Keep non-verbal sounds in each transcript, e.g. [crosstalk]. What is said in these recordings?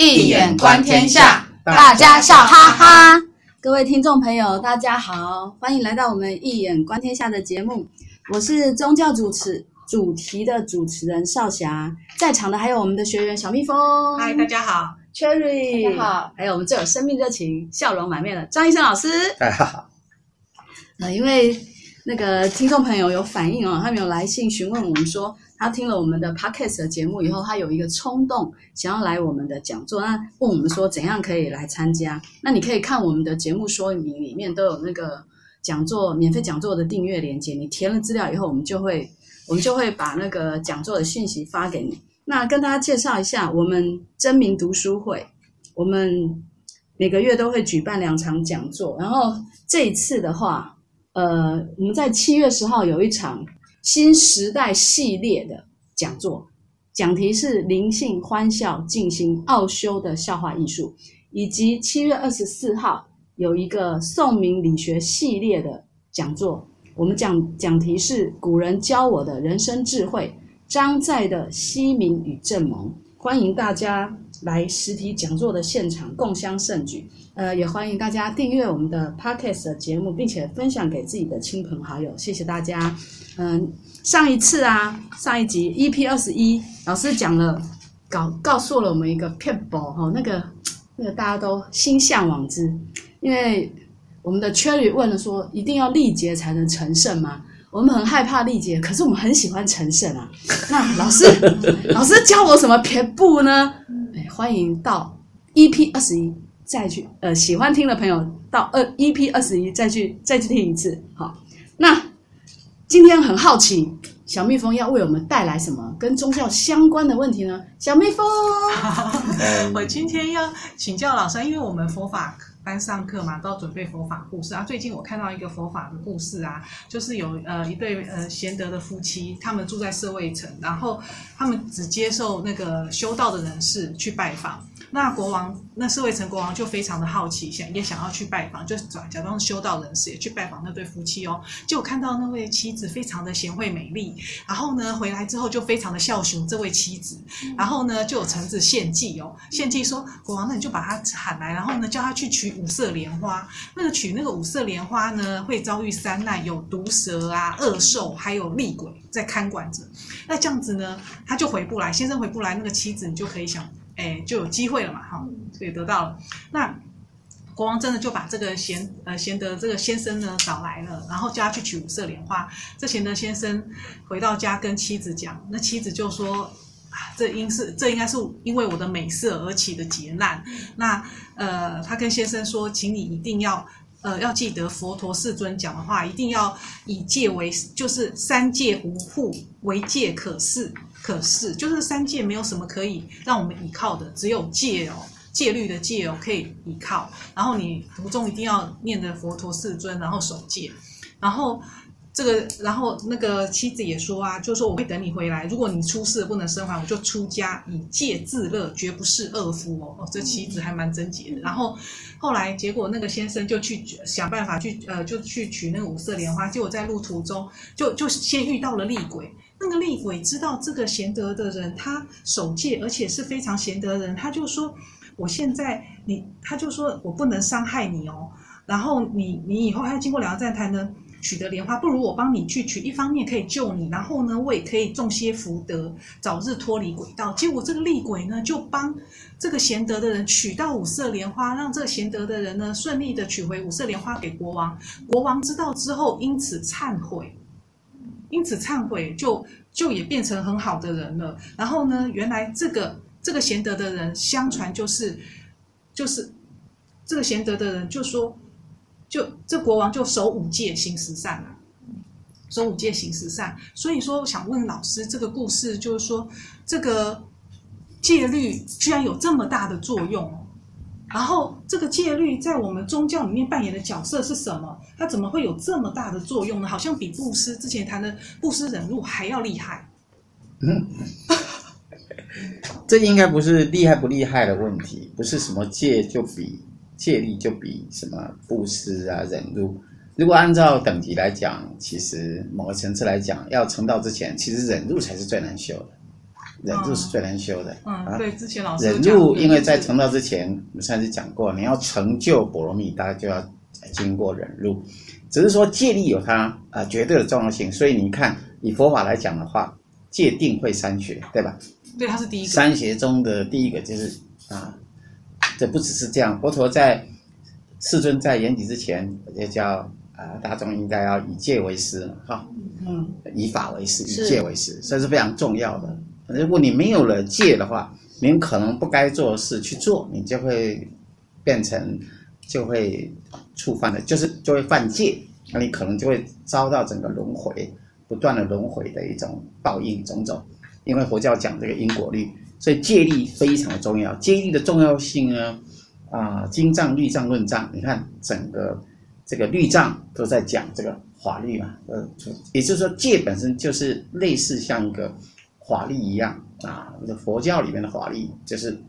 易眼观天下，大家笑哈哈。各位听众朋友，大家好，欢迎来到我们一眼观天下的节目。我是宗教主持主题的主持人少霞，在场的还有我们的学员小蜜蜂。嗨，大家好，Cherry，大家好，还有我们最有生命热情、笑容满面的张医生老师。大家好。呃，因为那个听众朋友有反应哦，他们有来信询问我们说，他听了我们的 podcast 的节目以后，他有一个冲动想要来我们的讲座，那问我们说怎样可以来参加？那你可以看我们的节目说明里面都有那个讲座免费讲座的订阅链接，你填了资料以后，我们就会我们就会把那个讲座的讯息发给你。那跟大家介绍一下，我们真名读书会，我们每个月都会举办两场讲座，然后这一次的话。呃，我们在七月十号有一场新时代系列的讲座，讲题是灵性欢笑静心奥修的笑话艺术，以及七月二十四号有一个宋明理学系列的讲座，我们讲讲题是古人教我的人生智慧，张载的西明与正蒙，欢迎大家来实体讲座的现场共襄盛举。呃，也欢迎大家订阅我们的 Podcast 的节目，并且分享给自己的亲朋好友。谢谢大家。嗯、上一次啊，上一集 EP 二十一，老师讲了，告告诉了我们一个撇步哈，那个那个大家都心向往之。因为我们的 Cherry 问了说，一定要历劫才能成圣吗？我们很害怕历劫，可是我们很喜欢成圣啊。那老师，[laughs] 老师教我什么撇步呢？哎，欢迎到 EP 二十一。再去呃，喜欢听的朋友到二 EP 二十一再去再去听一次。好，那今天很好奇，小蜜蜂要为我们带来什么跟宗教相关的问题呢？小蜜蜂，[laughs] [laughs] 我今天要请教老师，因为我们佛法班上课嘛，都要准备佛法故事啊。最近我看到一个佛法的故事啊，就是有呃一对呃贤德的夫妻，他们住在社会城，然后他们只接受那个修道的人士去拜访。那国王，那舍卫城国王就非常的好奇，想也想要去拜访，就假假装修道人士也去拜访那对夫妻哦。结果看到那位妻子非常的贤惠美丽，然后呢回来之后就非常的孝顺这位妻子，然后呢就有臣子献计哦，献计说国王，那你就把他喊来，然后呢叫他去取五色莲花。那个取那个五色莲花呢会遭遇三难，有毒蛇啊、恶兽，还有厉鬼在看管着。那这样子呢他就回不来，先生回不来，那个妻子你就可以想。哎，就有机会了嘛，哈，所以得到了。那国王真的就把这个贤呃贤德这个先生呢找来了，然后叫他去取五色莲花。这贤德先生回到家跟妻子讲，那妻子就说啊，这应是这应该是因为我的美色而起的劫难。那呃，他跟先生说，请你一定要呃要记得佛陀世尊讲的话，一定要以戒为，就是三戒无护，为戒可是。可是，就是三戒没有什么可以让我们依靠的，只有戒哦，戒律的戒哦可以依靠。然后你途中一定要念着佛陀世尊，然后守戒。然后这个，然后那个妻子也说啊，就说我会等你回来。如果你出事不能生还，我就出家以戒自乐，绝不是恶夫哦。哦，这妻子还蛮贞洁的。然后后来结果那个先生就去想办法去呃，就去取那个五色莲花。结果在路途中就就先遇到了厉鬼。那个厉鬼知道这个贤德的人，他守戒，而且是非常贤德的人，他就说：“我现在你，他就说我不能伤害你哦。然后你，你以后还要经过两个站才能取得莲花，不如我帮你去取，一方面可以救你，然后呢，我也可以种些福德，早日脱离鬼道。结果这个厉鬼呢，就帮这个贤德的人取到五色莲花，让这个贤德的人呢，顺利的取回五色莲花给国王。国王知道之后，因此忏悔。”因此忏悔就就也变成很好的人了。然后呢，原来这个这个贤德的人，相传就是就是这个贤德的人就说，就这国王就守五戒行十善了，守五戒行十善。所以说，我想问老师，这个故事就是说，这个戒律居然有这么大的作用。然后，这个戒律在我们宗教里面扮演的角色是什么？它怎么会有这么大的作用呢？好像比布施之前谈的布施忍辱还要厉害。嗯，[laughs] 这应该不是厉害不厉害的问题，不是什么戒就比戒律就比什么布施啊忍辱。如果按照等级来讲，其实某个层次来讲，要成道之前，其实忍辱才是最难修的。忍住是最难修的。嗯，啊、对，之前老师忍住，因为在成道之前，我们上次讲过，你要成就波罗蜜，大家就要经过忍辱。只是说戒律有它啊、呃、绝对的重要性，所以你看以佛法来讲的话，戒定慧三学，对吧？对，它是第一个。三学中的第一个就是啊，这不只是这样，佛陀在世尊在圆寂之前，也叫。啊，大众应该要以戒为师哈，嗯，以法为师，以戒为师，这是非常重要的。如果你没有了戒的话，你可能不该做的事去做，你就会变成就会触犯的，就是就会犯戒，那你可能就会遭到整个轮回不断的轮回的一种报应种种。因为佛教讲这个因果律，所以戒律非常的重要。戒律的重要性呢，啊，经藏、律藏、论藏，你看整个。这个律藏都在讲这个法律嘛，呃，也就是说戒本身就是类似像一个法律一样啊。佛教里面的法律就是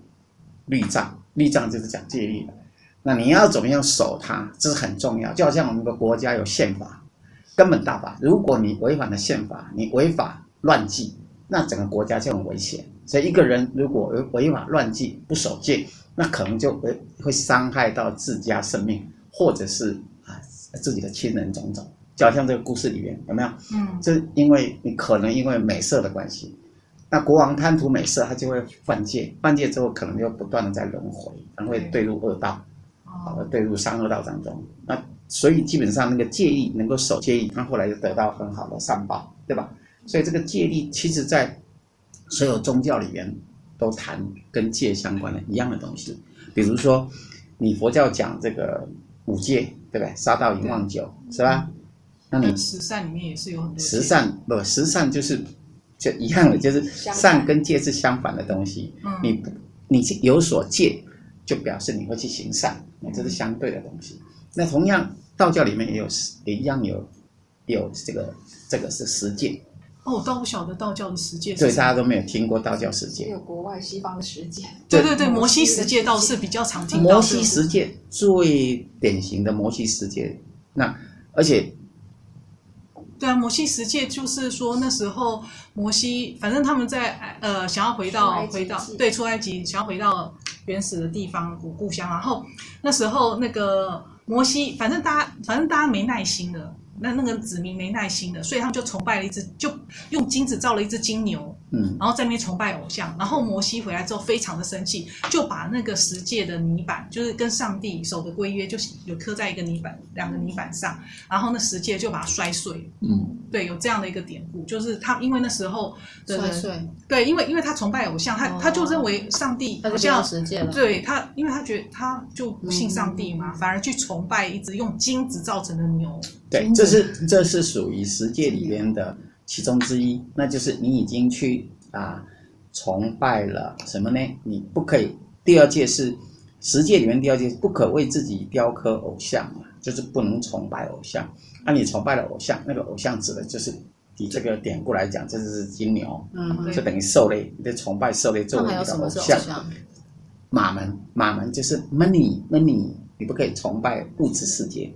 律藏，律藏就是讲戒律的。那你要怎么样守它，这是很重要。就好像我们的国家有宪法，根本大法。如果你违反了宪法，你违法乱纪，那整个国家就很危险。所以一个人如果违法乱纪不守戒，那可能就会会伤害到自家生命，或者是啊。自己的亲人种种，就好像这个故事里面有没有？嗯，就是因为你可能因为美色的关系，那国王贪图美色，他就会犯戒，犯戒之后可能就不断的在轮回，然后会堕入恶道，啊，堕入三恶道当中。那所以基本上那个戒意能够守戒意，他后来就得到很好的善报，对吧？所以这个戒力其实在所有宗教里面都谈跟戒相关的一样的东西，比如说你佛教讲这个。五戒对不对？杀盗淫妄酒是吧？那你十善里面也是有很多。十善不，十善就是就一样的，就是善跟戒是相反的东西。嗯，你你有所戒，就表示你会去行善，那这是相对的东西。那同样，道教里面也有也一样有有这个这个是十戒。哦，我倒不晓得道教的十戒。对，大家都没有听过道教十戒。有国外西方的十戒。[laughs] 对对 [laughs] 对，摩西十戒倒是比较常听到。摩西十戒最典型的摩西十戒，那而且，对啊，摩西十诫就是说那时候摩西，反正他们在呃想要回到回到对出埃及，想要回到原始的地方故故乡，然后那时候那个摩西，反正大家反正大家没耐心的。那那个子民没耐心的，所以他们就崇拜了一只，就用金子造了一只金牛，嗯，然后在那边崇拜偶像。然后摩西回来之后非常的生气，就把那个十诫的泥板，就是跟上帝守的规约，就是有刻在一个泥板两个泥板上，然后那十诫就把它摔碎，嗯，对，有这样的一个典故，就是他因为那时候的摔碎，对，因为因为他崇拜偶像，他、哦、他就认为上帝好像十诫了，对他，因为他觉得他就不信上帝嘛，嗯、反而去崇拜一只用金子造成的牛。对，这是这是属于十诫里边的其中之一，那就是你已经去啊崇拜了什么呢？你不可以。第二戒是十戒里面第二戒，不可为自己雕刻偶像嘛，就是不能崇拜偶像。那你崇拜了偶像，那个偶像指的就是以这个典故来讲，这是金牛，嗯，就等于兽类，你的崇拜兽类作为你的偶像。马门，马门就是 money，money，你不可以崇拜物质世界。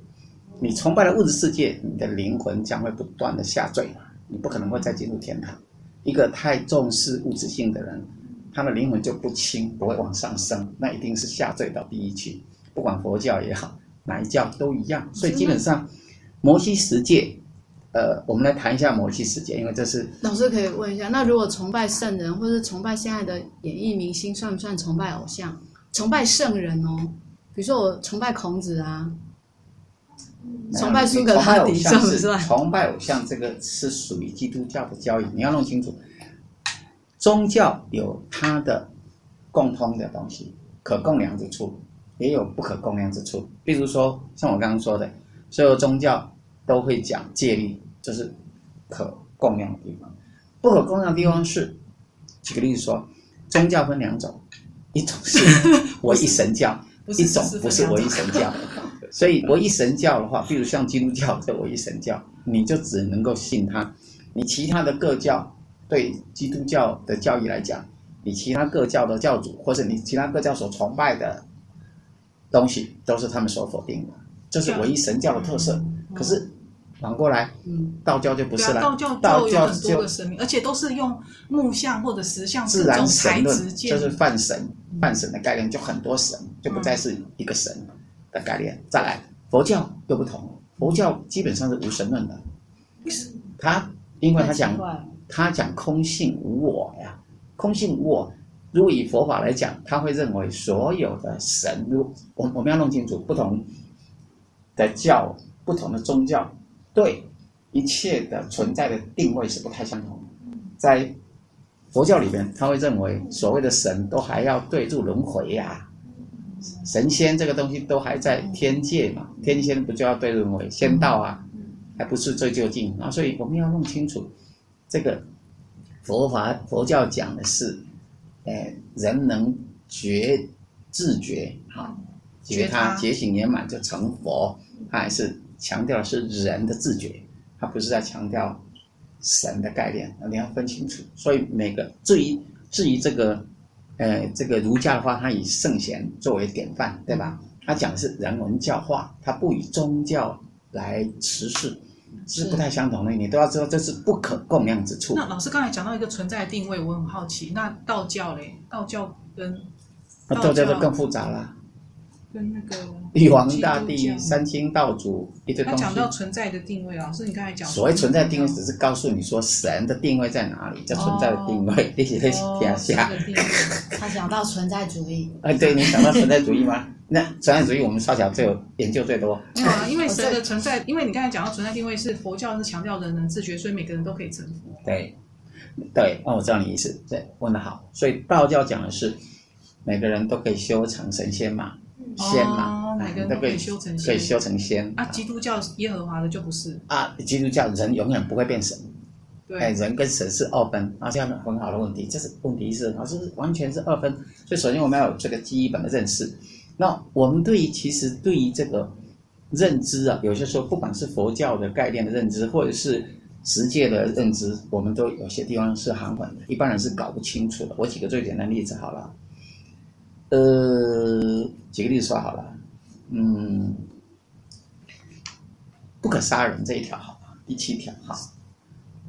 你崇拜了物质世界，你的灵魂将会不断的下坠，你不可能会再进入天堂。一个太重视物质性的人，他的灵魂就不轻，不会往上升，那一定是下坠到地狱去。不管佛教也好，哪一教都一样。所以基本上，摩西十戒，呃，我们来谈一下摩西十戒，因为这是老师可以问一下，那如果崇拜圣人，或是崇拜现在的演艺明星，算不算崇拜偶像？崇拜圣人哦，比如说我崇拜孔子啊。崇拜苏格拉底算不算？崇拜偶像这个是属于基督教的教义，你要弄清楚。宗教有它的共通的东西，可共量之处，也有不可共量之处。比如说，像我刚刚说的，所有宗教都会讲戒律，就是可共量的地方。不可共量的地方是，举个例子说，宗教分两种，一种是我一神教，[laughs] 一种不是我一神教。所以唯一神教的话，比如像基督教这唯一神教，你就只能够信他。你其他的各教，对基督教的教义来讲，你其他各教的教主，或者你其他各教所崇拜的东西，都是他们所否定的。这是唯一神教的特色。可是反过来，嗯，道教就不是了。道教道教有很多个神明，而且都是用木像或者石像自然神论，就是泛神，泛神的概念就很多神，就不再是一个神的概念。再来，佛教又不同，佛教基本上是无神论的。他因为他讲他讲空性无我呀，空性无我。如果以佛法来讲，他会认为所有的神，如我我们要弄清楚不同的教、不同的宗教。对一切的存在的定位是不太相同的，在佛教里边，他会认为所谓的神都还要对住轮回呀，神仙这个东西都还在天界嘛，天仙不就要对轮回仙道啊，还不是最究竟啊，所以我们要弄清楚，这个佛法佛教讲的是，哎，人能觉自觉哈，觉他觉醒圆满就成佛，他还是。强调的是人的自觉，他不是在强调神的概念，你要分清楚。所以每个至于至于这个，呃，这个儒家的话，他以圣贤作为典范，对吧？他讲的是人文教化，他不以宗教来持世，是不太相同的。你都要知道，这是不可共量之处。那老师刚才讲到一个存在的定位，我很好奇，那道教嘞？道教跟那道教就更复杂了。跟那个玉皇大帝、三清道祖一堆东西。他讲到存在的定位，老师你刚才讲。所谓存在的定位，只是告诉你说神的定位在哪里，叫存在的定位。你写在天下。他讲到存在主义。哎，对，你讲到存在主义吗？[laughs] 那存在主义我们少小最有研究最多。啊，因为神的存在，因为你刚才讲到存在定位是佛教是强调人人自觉，所以每个人都可以成佛。对，对，那我知道你意思。对，问得好。所以道教讲的是每个人都可以修成神仙嘛。仙嘛，每个人都可以修成仙，可以修成仙啊。基督教耶和华的就不是啊。基督教人永远不会变神，对，哎，人跟神是二分啊，这样很好的问题。这是问题是老师完全是二分，所以首先我们要有这个基本的认识。那我们对于其实对于这个认知啊，有些时候不管是佛教的概念的认知，或者是实界的认知，我们都有些地方是含混的，一般人是搞不清楚的。我举个最简单的例子好了。呃，举个例子说好了，嗯，不可杀人这一条好，第七条哈，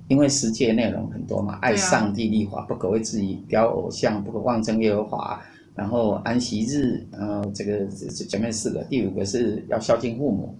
因为十诫内容很多嘛，爱上帝立法，不可为自己雕偶像，不可妄称耶和华，然后安息日，然后这个前面四个，第五个是要孝敬父母，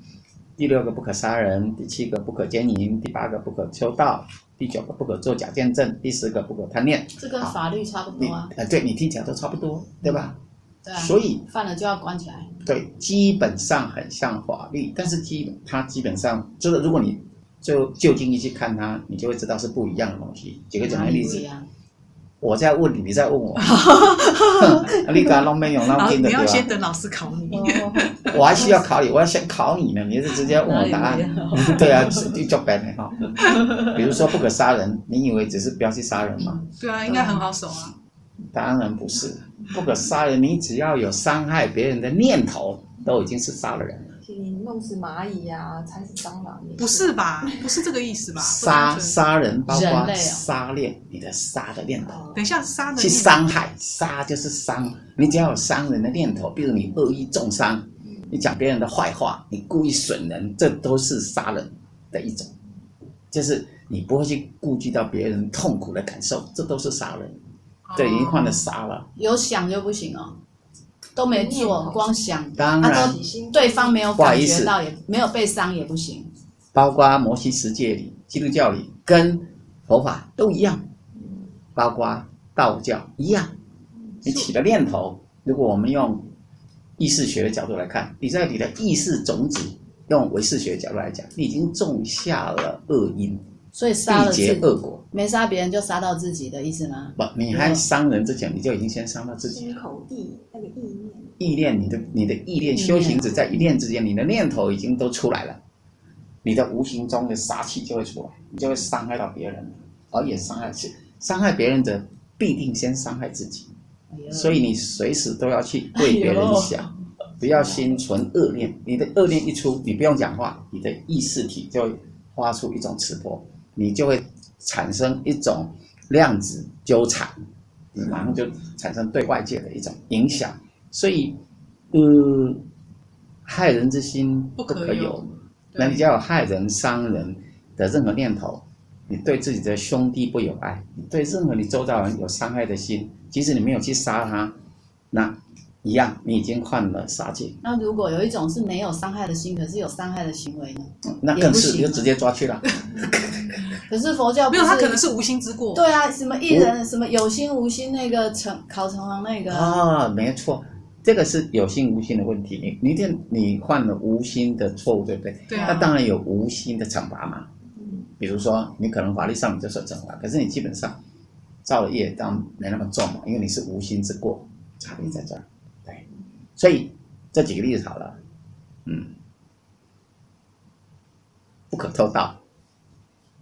第六个不可杀人，第七个不可奸淫，第八个不可偷盗，第九个不可作假见证，第十个不可贪恋。这跟法律差不多啊。呃，对你听起来都差不多，对吧？对啊，所以犯了就要关起来。对，基本上很像法律，但是基本它基本上就是，如果你就就近一去看它，你就会知道是不一样的东西。举个简单例子，我在问你，你在问我，[laughs] 你刚刚没有那么听的对吧？你要先等老师考你，我还需要考你，我要先考你呢，你是直接问我答案？对啊，就叫白的哈。比如说不可杀人，你以为只是不要去杀人吗？对啊，应该很好守啊。当然不是，不可杀人。你只要有伤害别人的念头，都已经是杀了人了。你弄死蚂蚁呀、啊，才是蟑螂。不是吧？不是这个意思吧？杀杀人包括杀念，你的杀的念头。等一下，杀的去伤害，杀就是伤。你只要有伤人的念头，比如你恶意重伤，你讲别人的坏话，你故意损人，这都是杀人的一种。就是你不会去顾及到别人痛苦的感受，这都是杀人。对，已经换了杀了。有想就不行哦，都没做，光想，当然，对方没有感觉到，也没有被伤也不行。包括摩西十诫里，基督教里跟佛法都一样，包括道教一样。你起了念头，如果我们用意识学的角度来看，你在你的意识种子，用唯识学的角度来讲，你已经种下了恶因。所以杀了结恶果，没杀别人就杀到自己的意思吗？不，你还伤人之前，你就已经先伤到自己。心口地那个意念，意念，你的你的意念修行只在一念之间，你的念头已经都出来了，你的无形中的杀气就会出来，你就会伤害到别人，而也伤害是伤害别人者必定先伤害自己，所以你随时都要去为别人想，不要心存恶念。你的恶念一出，你不用讲话，你的意识体就会发出一种磁波。你就会产生一种量子纠缠，然后就产生对外界的一种影响。所以，呃，害人之心不可有，那你只要有害人、伤人的任何念头，你对自己的兄弟不有爱，你对任何你周遭人有伤害的心，即使你没有去杀他，那一样，你已经犯了杀戒。那如果有一种是没有伤害的心，可是有伤害的行为呢？那更是你就直接抓去了。[laughs] 可是佛教没有，他可能是无心之过。对啊，什么一人什么有心无心那个成考成王那个啊，没错。这个是有心无心的问题，你你这你犯了无心的错误，对不对？对啊。那当然有无心的惩罚嘛。嗯。比如说，你可能法律上你就受惩罚，可是你基本上造了业，当然没那么重嘛，因为你是无心之过，差别在这儿。对。所以这几个例子好了，嗯，不可偷盗。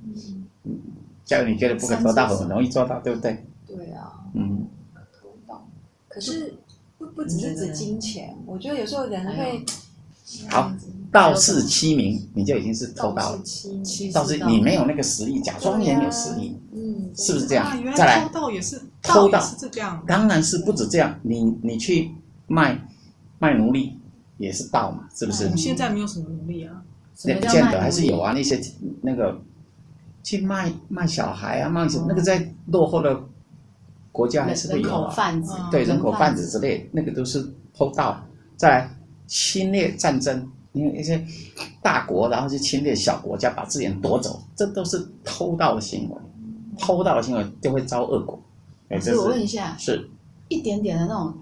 嗯。嗯。假如你觉得不可偷盗很容易做到，对不对？对啊。嗯。不可偷盗，可是。不不只是指金钱，我觉得有时候人会。好，盗视欺名，你就已经是偷盗了。盗视你没有那个实力，假装也有实力，嗯，是不是这样？再来，偷盗也是偷盗是这样，当然是不止这样。你你去卖卖奴隶也是盗嘛，是不是？现在没有什么奴隶啊，也不见得，还是有啊。那些那个去卖卖小孩啊，卖什么那个在落后的。国家还是会有啊，对人口贩子之类，那个都是偷盗。再来侵略战争，因为一些大国然后去侵略小国家，把资源夺走，这都是偷盗的行为。偷盗的行为就会遭恶果。哎，是我问一下，是一点点的那种。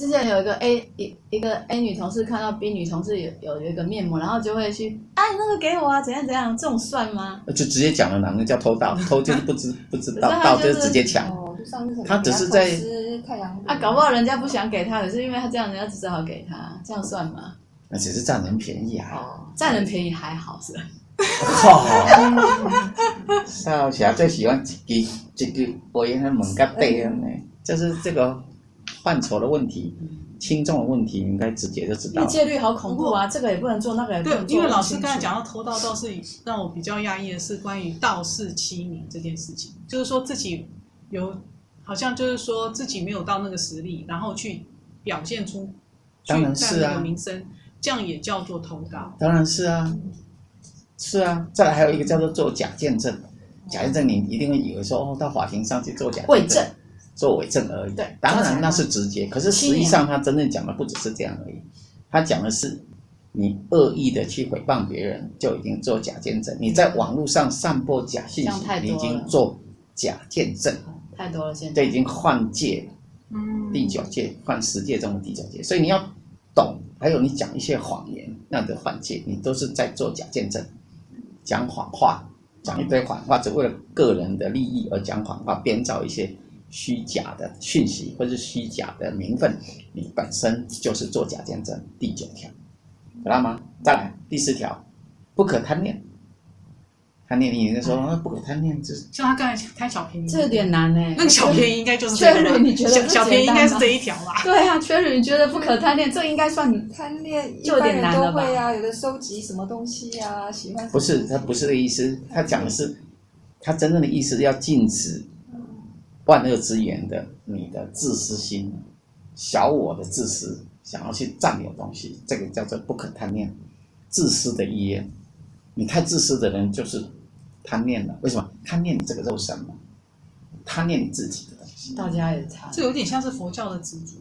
之前有一个 A 一一个 A 女同事看到 B 女同事有有一个面膜，然后就会去啊，那个给我啊，怎样怎样，这种算吗？就直接讲了，哪个叫偷盗？偷就是不知不知道，盗就是直接抢。他只是在啊，搞不好人家不想给他，可是因为他这样，人家只好给他，这样算吗？那只是占人便宜啊。哦，占人便宜还好是吧？少侠最喜欢一句一句我原来猛个背呢，就是这个范畴的问题，轻重的问题，你应该直接就知道。戒律好恐怖啊！这个也不能做，那个也不能做。对，因为老师刚才讲到偷盗，倒是让我比较讶异的是关于盗视欺民这件事情，就是说自己有。好像就是说自己没有到那个实力，然后去表现出，当然是啊，名声，这样也叫做偷盗。当然是啊，是啊。再来还有一个叫做做假见证，假见证你一定会以为说哦，到法庭上去做假伪证，做伪证而已。对，当然那是直接，可是实际上他真正讲的不只是这样而已，他讲的是你恶意的去诽谤别人，就已经做假见证。你在网络上散播假信息，你已经做假见证。太多了，现在这已经换戒了，嗯，第九戒换十戒中的第九戒，所以你要懂。还有你讲一些谎言，那的换戒，你都是在做假见证，讲谎话，讲一堆谎话，只为了个人的利益而讲谎话，编造一些虚假的讯息或是虚假的名分，你本身就是作假见证。第九条，知道吗？再来第十条，不可贪恋。贪恋，你人家说不可贪恋，就是像他刚才贪小便宜，这有点难哎。那个小便宜应该就是这个。你觉得小小便宜应该是这一条吧？[laughs] 对啊，确实你觉得不可贪恋，这应该算贪恋，就有点难了吧？有的收集什么东西啊，喜欢。不是，他不是这个意思，他讲的是，他真正的意思是要禁止万恶之源的你的自私心，小我的自私，想要去占有东西，这个叫做不可贪恋，自私的意愿。你太自私的人就是。贪念了，为什么贪念你这个肉身嘛？贪念你自己的东西，大家也差，这有点像是佛教的执着，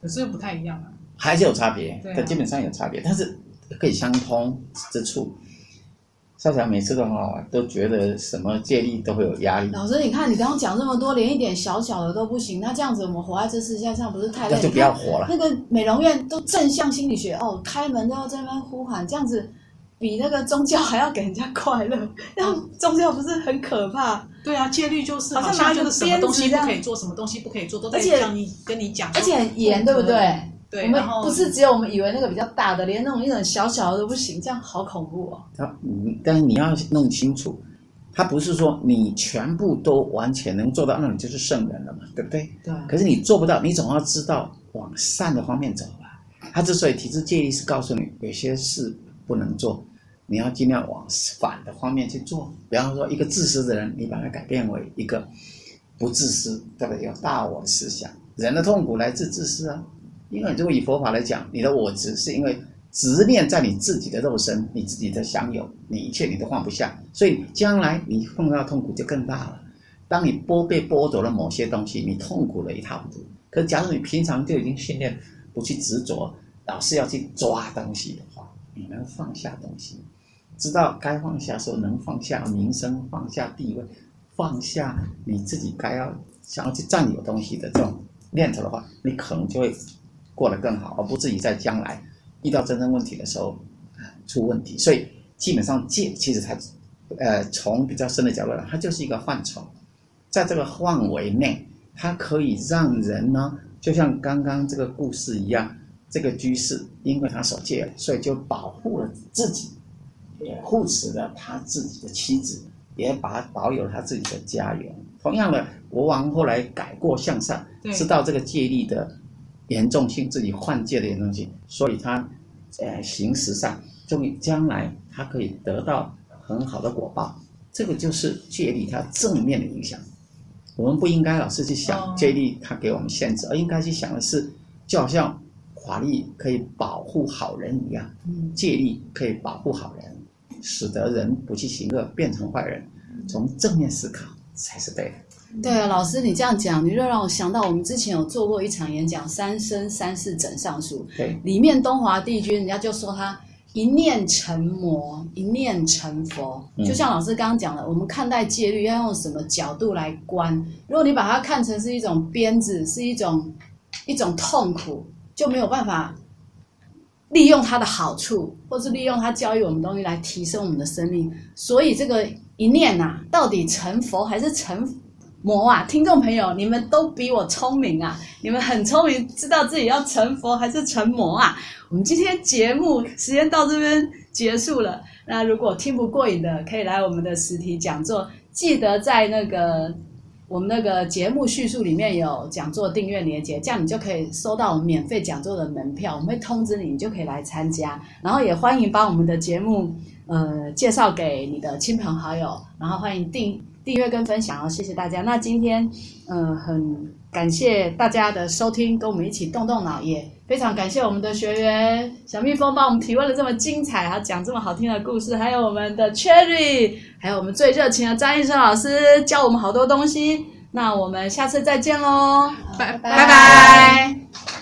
可是又不太一样啊。还是有差别，对、啊，基本上有差别，但是可以相通之处。少侠每次的话都觉得什么戒律都会有压力。老师，你看你刚刚讲这么多，连一点小小的都不行，那这样子我们活在这世界上不是太累？那就不要活了。那个美容院都正向心理学哦，开门都要在那边呼喊，这样子。比那个宗教还要给人家快乐，那宗教不是很可怕？对啊，戒律就是好像就是什么东西不可以做，什么东西不可以做，都在让你跟你讲，而且很严，对不对？对，我们不是只有我们以为那个比较大的，连那种一种小小的都不行，这样好恐怖哦。他，但是你要弄清楚，他不是说你全部都完全能做到，那你就是圣人了嘛，对不对？对。可是你做不到，你总要知道往善的方面走吧。他之所以提出建议，是告诉你有些事。不能做，你要尽量往反的方面去做。比方说，一个自私的人，你把他改变为一个不自私，对不对？有大我的思想。人的痛苦来自自私啊。因为如果以佛法来讲，你的我执是因为执念在你自己的肉身，你自己的享有，你一切你都放不下，所以将来你碰到痛苦就更大了。当你剥被剥夺了某些东西，你痛苦了一塌糊涂。可假如你平常就已经训练不去执着，老是要去抓东西的话，你能放下东西，知道该放下的时候能放下名声，放下地位，放下你自己该要想要去占有东西的这种念头的话，你可能就会过得更好，而不至于在将来。遇到真正问题的时候，出问题。所以基本上戒其实它，呃，从比较深的角度来，它就是一个范畴，在这个范围内，它可以让人呢，就像刚刚这个故事一样，这个居士因为他守戒，所以就保护了自己，也护持了他自己的妻子，也把保有了他自己的家园。同样的，国王后来改过向善，知道这个戒律的。严重性，自己换届的严重性，所以他，呃，行十善，终于将来他可以得到很好的果报。这个就是借力它正面的影响。我们不应该老是去想借力它给我们限制，而应该去想的是，就好像法律可以保护好人一样，借力可以保护好人，使得人不去行恶，变成坏人。从正面思考才是对的。对啊，老师，你这样讲，你就让我想到我们之前有做过一场演讲《三生三世枕上书》，对，里面东华帝君人家就说他一念成魔，一念成佛。就像老师刚刚讲的，我们看待戒律要用什么角度来观？如果你把它看成是一种鞭子，是一种一种痛苦，就没有办法利用它的好处，或是利用它教育我们东西来提升我们的生命。所以这个一念呐、啊，到底成佛还是成？魔啊，听众朋友，你们都比我聪明啊！你们很聪明，知道自己要成佛还是成魔啊？我们今天节目时间到这边结束了。那如果听不过瘾的，可以来我们的实体讲座。记得在那个我们那个节目叙述里面有讲座订阅连接，这样你就可以收到我们免费讲座的门票。我们会通知你，你就可以来参加。然后也欢迎把我们的节目呃介绍给你的亲朋好友，然后欢迎订。订阅跟分享哦，谢谢大家。那今天，嗯、呃，很感谢大家的收听，跟我们一起动动脑，也非常感谢我们的学员小蜜蜂帮我们提问了这么精彩，还讲这么好听的故事，还有我们的 Cherry，还有我们最热情的张医生老师教我们好多东西。那我们下次再见喽，拜拜拜。拜拜。